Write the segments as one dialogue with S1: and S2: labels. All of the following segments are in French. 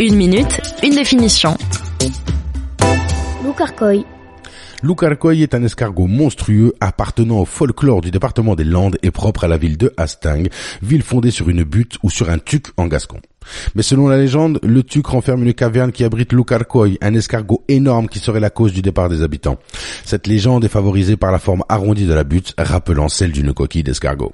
S1: Une minute, une définition.
S2: Lucarcoy.
S3: Lucarcoy est un escargot monstrueux appartenant au folklore du département des Landes et propre à la ville de Hasting, ville fondée sur une butte ou sur un tuc en gascon. Mais selon la légende, le tuc renferme une caverne qui abrite Lucarcoy, un escargot énorme qui serait la cause du départ des habitants. Cette légende est favorisée par la forme arrondie de la butte, rappelant celle d'une coquille d'escargot.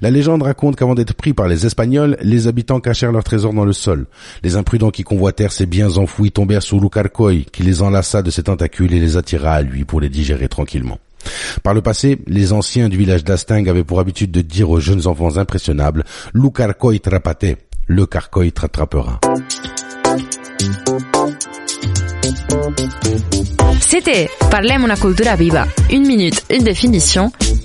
S3: La légende raconte qu'avant d'être pris par les Espagnols, les habitants cachèrent leurs trésors dans le sol. Les imprudents qui convoitèrent ces biens enfouis tombèrent sur Lucarcoy, qui les enlaça de ses tentacules et les attira à lui pour les digérer tranquillement. Par le passé, les anciens du village d'Asting avaient pour habitude de dire aux jeunes enfants impressionnables « Lucarcoy trapate », le carcoy t'attrapera.
S1: C'était Parlem una cultura viva. Une minute, une définition.